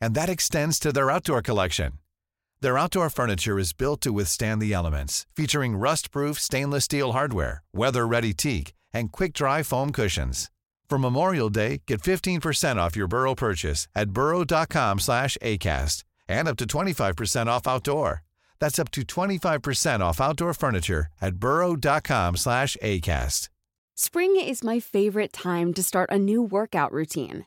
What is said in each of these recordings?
and that extends to their outdoor collection. Their outdoor furniture is built to withstand the elements, featuring rust-proof stainless steel hardware, weather-ready teak, and quick-dry foam cushions. For Memorial Day, get 15% off your Burrow purchase at burrow.com slash ACAST and up to 25% off outdoor. That's up to 25% off outdoor furniture at burrow.com slash ACAST. Spring is my favorite time to start a new workout routine.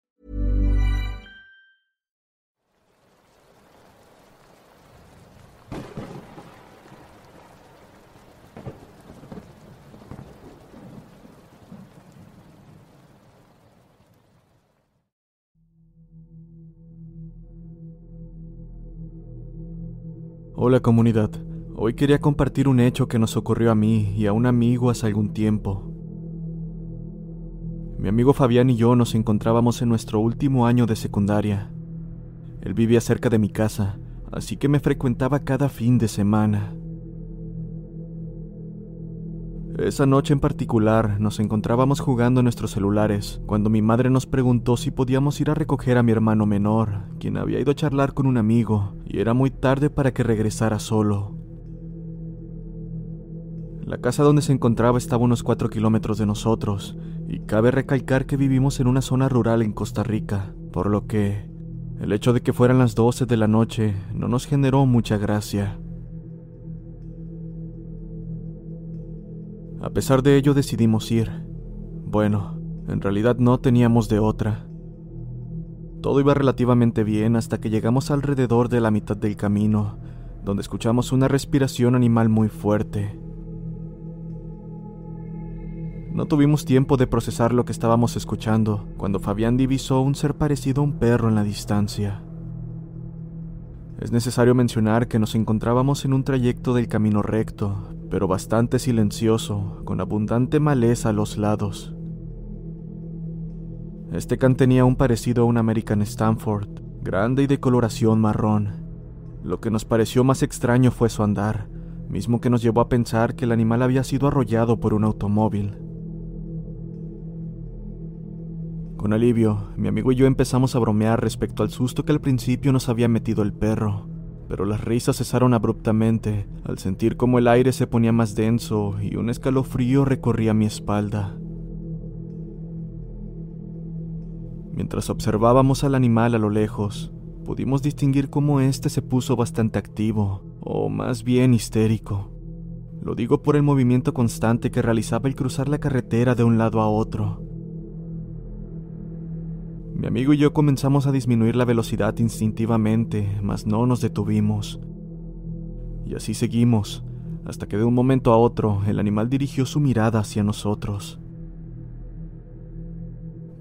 Hola comunidad, hoy quería compartir un hecho que nos ocurrió a mí y a un amigo hace algún tiempo. Mi amigo Fabián y yo nos encontrábamos en nuestro último año de secundaria. Él vivía cerca de mi casa, así que me frecuentaba cada fin de semana. Esa noche en particular nos encontrábamos jugando en nuestros celulares cuando mi madre nos preguntó si podíamos ir a recoger a mi hermano menor, quien había ido a charlar con un amigo y era muy tarde para que regresara solo. La casa donde se encontraba estaba a unos 4 kilómetros de nosotros y cabe recalcar que vivimos en una zona rural en Costa Rica, por lo que el hecho de que fueran las 12 de la noche no nos generó mucha gracia. A pesar de ello decidimos ir. Bueno, en realidad no teníamos de otra. Todo iba relativamente bien hasta que llegamos alrededor de la mitad del camino, donde escuchamos una respiración animal muy fuerte. No tuvimos tiempo de procesar lo que estábamos escuchando cuando Fabián divisó un ser parecido a un perro en la distancia. Es necesario mencionar que nos encontrábamos en un trayecto del camino recto, pero bastante silencioso, con abundante maleza a los lados. Este can tenía un parecido a un American Stanford, grande y de coloración marrón. Lo que nos pareció más extraño fue su andar, mismo que nos llevó a pensar que el animal había sido arrollado por un automóvil. Con alivio, mi amigo y yo empezamos a bromear respecto al susto que al principio nos había metido el perro, pero las risas cesaron abruptamente al sentir como el aire se ponía más denso y un escalofrío recorría mi espalda. Mientras observábamos al animal a lo lejos, pudimos distinguir cómo éste se puso bastante activo, o más bien histérico. Lo digo por el movimiento constante que realizaba al cruzar la carretera de un lado a otro. Mi amigo y yo comenzamos a disminuir la velocidad instintivamente, mas no nos detuvimos. Y así seguimos, hasta que de un momento a otro el animal dirigió su mirada hacia nosotros.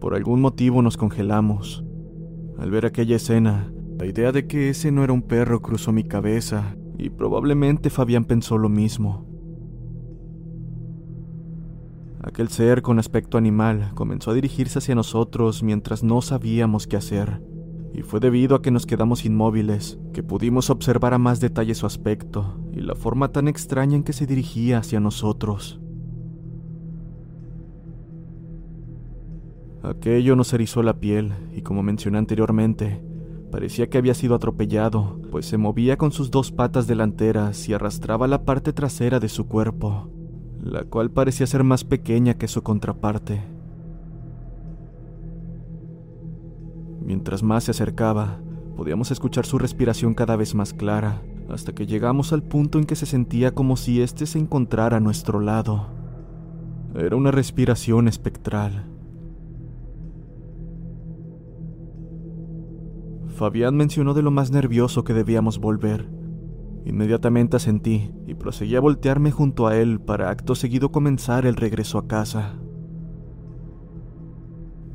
Por algún motivo nos congelamos. Al ver aquella escena, la idea de que ese no era un perro cruzó mi cabeza, y probablemente Fabián pensó lo mismo. Aquel ser con aspecto animal comenzó a dirigirse hacia nosotros mientras no sabíamos qué hacer, y fue debido a que nos quedamos inmóviles que pudimos observar a más detalle su aspecto y la forma tan extraña en que se dirigía hacia nosotros. Aquello nos erizó la piel y como mencioné anteriormente, parecía que había sido atropellado, pues se movía con sus dos patas delanteras y arrastraba la parte trasera de su cuerpo la cual parecía ser más pequeña que su contraparte. Mientras más se acercaba, podíamos escuchar su respiración cada vez más clara, hasta que llegamos al punto en que se sentía como si éste se encontrara a nuestro lado. Era una respiración espectral. Fabián mencionó de lo más nervioso que debíamos volver. Inmediatamente asentí y proseguí a voltearme junto a él para acto seguido comenzar el regreso a casa.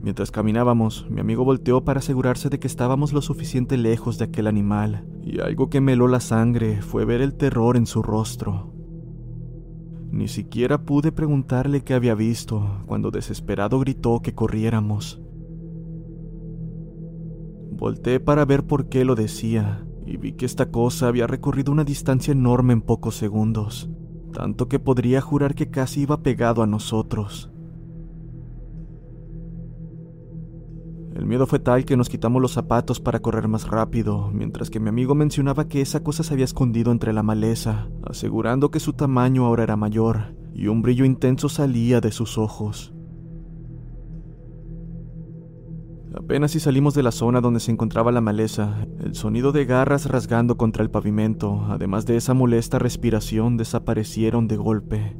Mientras caminábamos, mi amigo volteó para asegurarse de que estábamos lo suficiente lejos de aquel animal, y algo que me heló la sangre fue ver el terror en su rostro. Ni siquiera pude preguntarle qué había visto cuando desesperado gritó que corriéramos. Volté para ver por qué lo decía, y vi que esta cosa había recorrido una distancia enorme en pocos segundos, tanto que podría jurar que casi iba pegado a nosotros. El miedo fue tal que nos quitamos los zapatos para correr más rápido, mientras que mi amigo mencionaba que esa cosa se había escondido entre la maleza, asegurando que su tamaño ahora era mayor, y un brillo intenso salía de sus ojos. Apenas si salimos de la zona donde se encontraba la maleza, el sonido de garras rasgando contra el pavimento, además de esa molesta respiración, desaparecieron de golpe.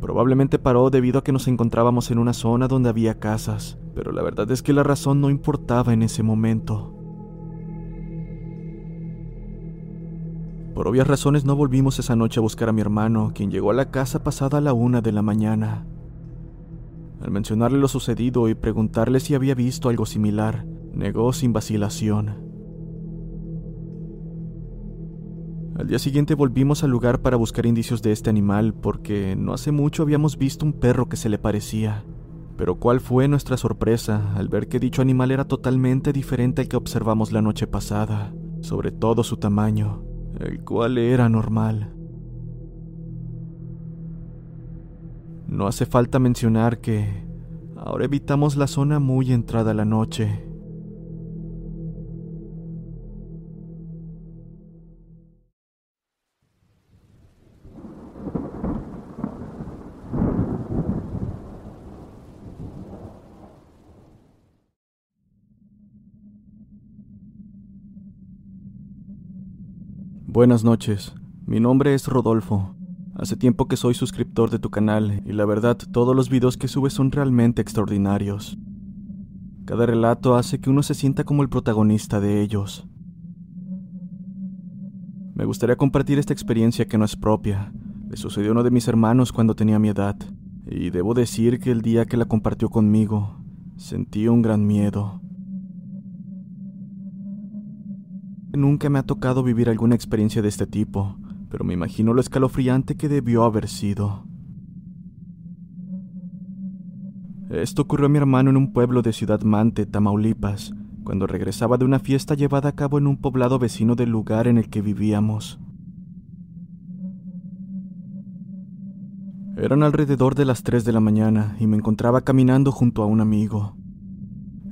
Probablemente paró debido a que nos encontrábamos en una zona donde había casas, pero la verdad es que la razón no importaba en ese momento. Por obvias razones no volvimos esa noche a buscar a mi hermano, quien llegó a la casa pasada la una de la mañana. Al mencionarle lo sucedido y preguntarle si había visto algo similar, negó sin vacilación. Al día siguiente volvimos al lugar para buscar indicios de este animal porque no hace mucho habíamos visto un perro que se le parecía. Pero cuál fue nuestra sorpresa al ver que dicho animal era totalmente diferente al que observamos la noche pasada, sobre todo su tamaño, el cual era normal. No hace falta mencionar que ahora evitamos la zona muy entrada la noche. Buenas noches, mi nombre es Rodolfo. Hace tiempo que soy suscriptor de tu canal y la verdad todos los videos que subes son realmente extraordinarios. Cada relato hace que uno se sienta como el protagonista de ellos. Me gustaría compartir esta experiencia que no es propia. Le sucedió a uno de mis hermanos cuando tenía mi edad, y debo decir que el día que la compartió conmigo, sentí un gran miedo. Nunca me ha tocado vivir alguna experiencia de este tipo, pero me imagino lo escalofriante que debió haber sido. Esto ocurrió a mi hermano en un pueblo de Ciudad Mante, Tamaulipas, cuando regresaba de una fiesta llevada a cabo en un poblado vecino del lugar en el que vivíamos. Eran alrededor de las 3 de la mañana y me encontraba caminando junto a un amigo.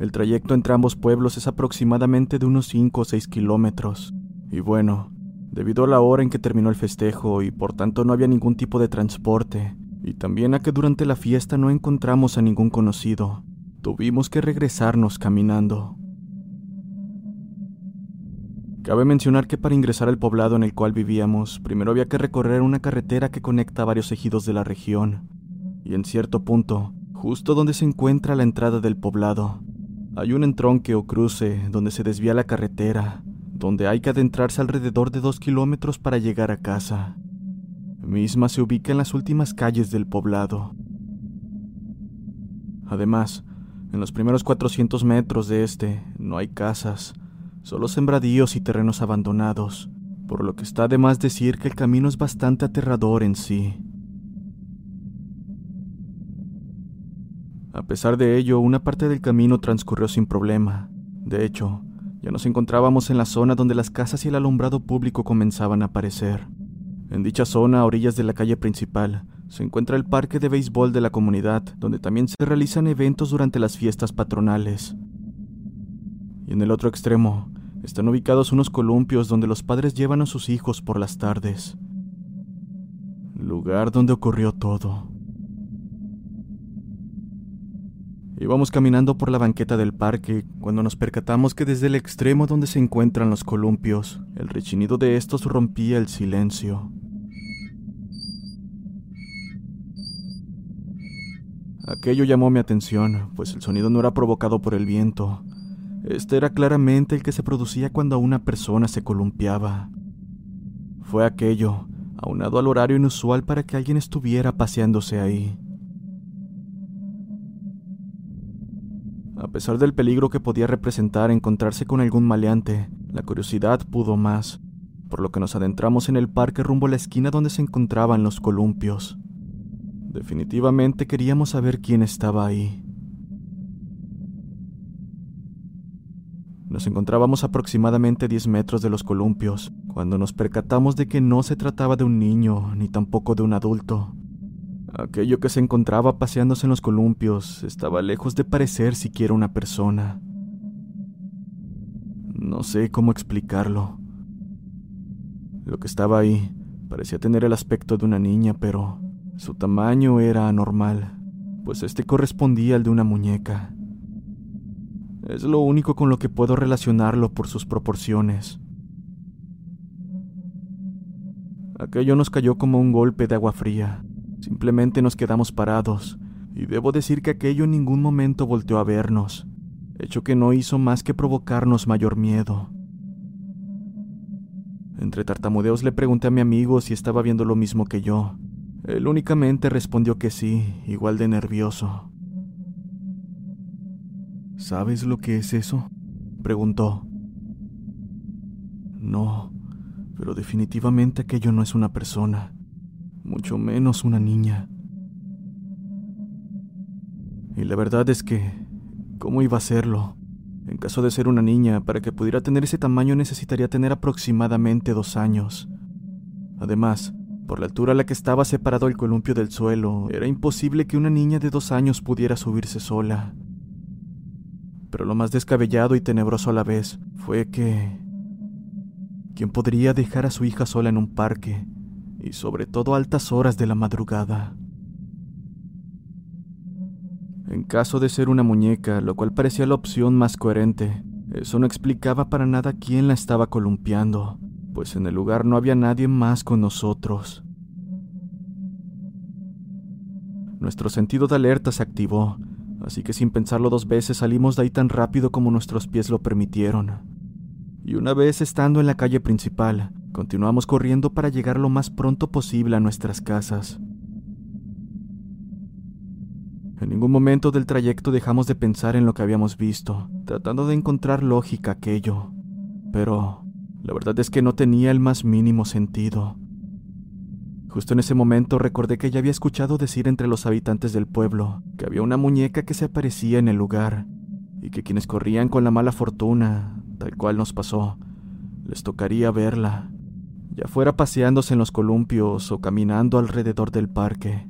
El trayecto entre ambos pueblos es aproximadamente de unos 5 o 6 kilómetros. Y bueno, debido a la hora en que terminó el festejo y por tanto no había ningún tipo de transporte, y también a que durante la fiesta no encontramos a ningún conocido, tuvimos que regresarnos caminando. Cabe mencionar que para ingresar al poblado en el cual vivíamos, primero había que recorrer una carretera que conecta varios ejidos de la región, y en cierto punto, justo donde se encuentra la entrada del poblado, hay un entronque o cruce donde se desvía la carretera, donde hay que adentrarse alrededor de dos kilómetros para llegar a casa. Misma se ubica en las últimas calles del poblado. Además, en los primeros 400 metros de este no hay casas, solo sembradíos y terrenos abandonados, por lo que está de más decir que el camino es bastante aterrador en sí. A pesar de ello, una parte del camino transcurrió sin problema. De hecho, ya nos encontrábamos en la zona donde las casas y el alumbrado público comenzaban a aparecer. En dicha zona, a orillas de la calle principal, se encuentra el parque de béisbol de la comunidad, donde también se realizan eventos durante las fiestas patronales. Y en el otro extremo, están ubicados unos columpios donde los padres llevan a sus hijos por las tardes. Lugar donde ocurrió todo. Íbamos caminando por la banqueta del parque cuando nos percatamos que desde el extremo donde se encuentran los columpios, el rechinido de estos rompía el silencio. Aquello llamó mi atención, pues el sonido no era provocado por el viento. Este era claramente el que se producía cuando una persona se columpiaba. Fue aquello, aunado al horario inusual para que alguien estuviera paseándose ahí. A pesar del peligro que podía representar encontrarse con algún maleante, la curiosidad pudo más, por lo que nos adentramos en el parque rumbo a la esquina donde se encontraban los columpios. Definitivamente queríamos saber quién estaba ahí. Nos encontrábamos aproximadamente 10 metros de los columpios, cuando nos percatamos de que no se trataba de un niño, ni tampoco de un adulto. Aquello que se encontraba paseándose en los columpios estaba lejos de parecer siquiera una persona. No sé cómo explicarlo. Lo que estaba ahí parecía tener el aspecto de una niña, pero su tamaño era anormal, pues este correspondía al de una muñeca. Es lo único con lo que puedo relacionarlo por sus proporciones. Aquello nos cayó como un golpe de agua fría. Simplemente nos quedamos parados, y debo decir que aquello en ningún momento volteó a vernos, hecho que no hizo más que provocarnos mayor miedo. Entre tartamudeos le pregunté a mi amigo si estaba viendo lo mismo que yo. Él únicamente respondió que sí, igual de nervioso. ¿Sabes lo que es eso? preguntó. No, pero definitivamente aquello no es una persona, mucho menos una niña. Y la verdad es que, ¿cómo iba a serlo? En caso de ser una niña, para que pudiera tener ese tamaño necesitaría tener aproximadamente dos años. Además, por la altura a la que estaba separado el columpio del suelo, era imposible que una niña de dos años pudiera subirse sola pero lo más descabellado y tenebroso a la vez fue que... ¿Quién podría dejar a su hija sola en un parque? Y sobre todo a altas horas de la madrugada. En caso de ser una muñeca, lo cual parecía la opción más coherente, eso no explicaba para nada quién la estaba columpiando, pues en el lugar no había nadie más con nosotros. Nuestro sentido de alerta se activó así que sin pensarlo dos veces salimos de ahí tan rápido como nuestros pies lo permitieron. Y una vez estando en la calle principal, continuamos corriendo para llegar lo más pronto posible a nuestras casas. En ningún momento del trayecto dejamos de pensar en lo que habíamos visto, tratando de encontrar lógica aquello. Pero la verdad es que no tenía el más mínimo sentido. Justo en ese momento recordé que ya había escuchado decir entre los habitantes del pueblo que había una muñeca que se aparecía en el lugar y que quienes corrían con la mala fortuna, tal cual nos pasó, les tocaría verla, ya fuera paseándose en los columpios o caminando alrededor del parque.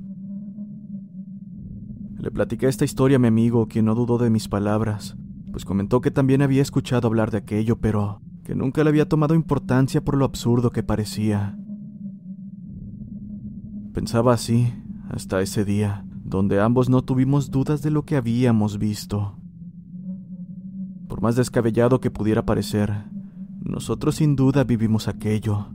Le platiqué esta historia a mi amigo, quien no dudó de mis palabras, pues comentó que también había escuchado hablar de aquello, pero que nunca le había tomado importancia por lo absurdo que parecía. Pensaba así hasta ese día, donde ambos no tuvimos dudas de lo que habíamos visto. Por más descabellado que pudiera parecer, nosotros sin duda vivimos aquello.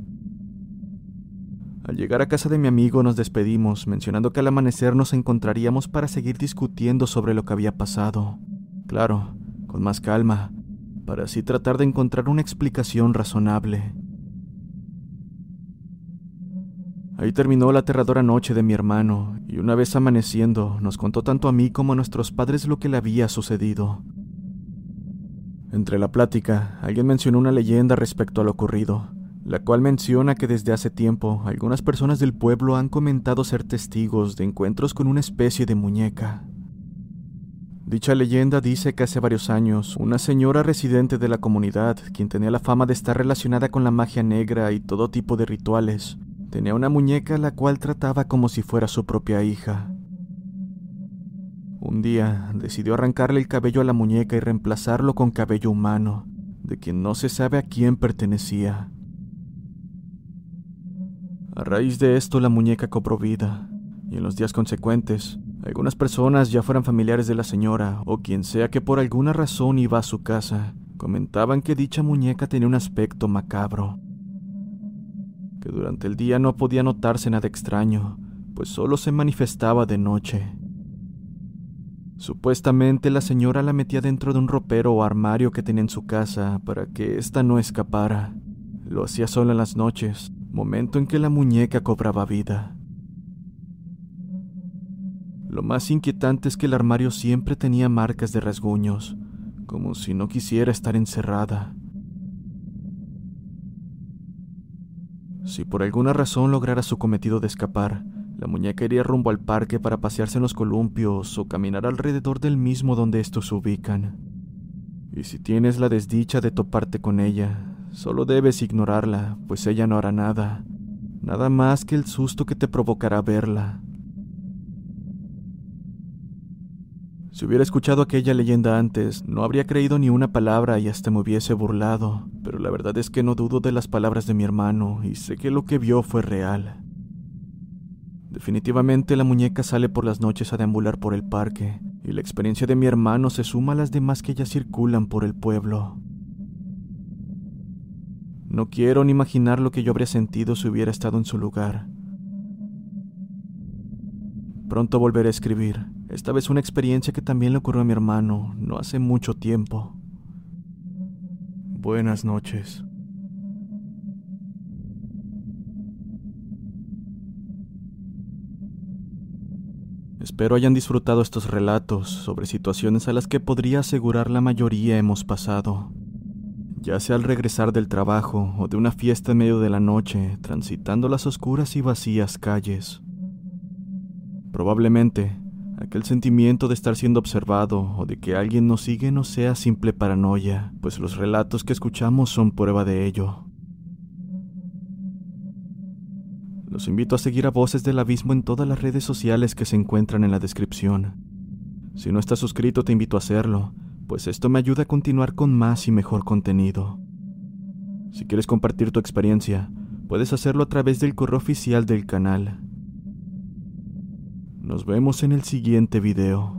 Al llegar a casa de mi amigo nos despedimos, mencionando que al amanecer nos encontraríamos para seguir discutiendo sobre lo que había pasado. Claro, con más calma, para así tratar de encontrar una explicación razonable. Ahí terminó la aterradora noche de mi hermano, y una vez amaneciendo, nos contó tanto a mí como a nuestros padres lo que le había sucedido. Entre la plática, alguien mencionó una leyenda respecto a lo ocurrido, la cual menciona que desde hace tiempo algunas personas del pueblo han comentado ser testigos de encuentros con una especie de muñeca. Dicha leyenda dice que hace varios años, una señora residente de la comunidad, quien tenía la fama de estar relacionada con la magia negra y todo tipo de rituales, Tenía una muñeca la cual trataba como si fuera su propia hija. Un día decidió arrancarle el cabello a la muñeca y reemplazarlo con cabello humano, de quien no se sabe a quién pertenecía. A raíz de esto la muñeca cobró vida, y en los días consecuentes, algunas personas, ya fueran familiares de la señora o quien sea que por alguna razón iba a su casa, comentaban que dicha muñeca tenía un aspecto macabro que durante el día no podía notarse nada extraño, pues solo se manifestaba de noche. Supuestamente la señora la metía dentro de un ropero o armario que tenía en su casa para que ésta no escapara. Lo hacía sola en las noches, momento en que la muñeca cobraba vida. Lo más inquietante es que el armario siempre tenía marcas de rasguños, como si no quisiera estar encerrada. Si por alguna razón lograra su cometido de escapar, la muñeca iría rumbo al parque para pasearse en los columpios o caminar alrededor del mismo donde estos se ubican. Y si tienes la desdicha de toparte con ella, solo debes ignorarla, pues ella no hará nada, nada más que el susto que te provocará verla. Si hubiera escuchado aquella leyenda antes, no habría creído ni una palabra y hasta me hubiese burlado, pero la verdad es que no dudo de las palabras de mi hermano y sé que lo que vio fue real. Definitivamente la muñeca sale por las noches a deambular por el parque, y la experiencia de mi hermano se suma a las demás que ya circulan por el pueblo. No quiero ni imaginar lo que yo habría sentido si hubiera estado en su lugar. Pronto volveré a escribir, esta vez una experiencia que también le ocurrió a mi hermano no hace mucho tiempo. Buenas noches. Espero hayan disfrutado estos relatos sobre situaciones a las que podría asegurar la mayoría hemos pasado, ya sea al regresar del trabajo o de una fiesta en medio de la noche, transitando las oscuras y vacías calles. Probablemente, aquel sentimiento de estar siendo observado o de que alguien nos sigue no sea simple paranoia, pues los relatos que escuchamos son prueba de ello. Los invito a seguir a Voces del Abismo en todas las redes sociales que se encuentran en la descripción. Si no estás suscrito, te invito a hacerlo, pues esto me ayuda a continuar con más y mejor contenido. Si quieres compartir tu experiencia, puedes hacerlo a través del correo oficial del canal. Nos vemos en el siguiente video.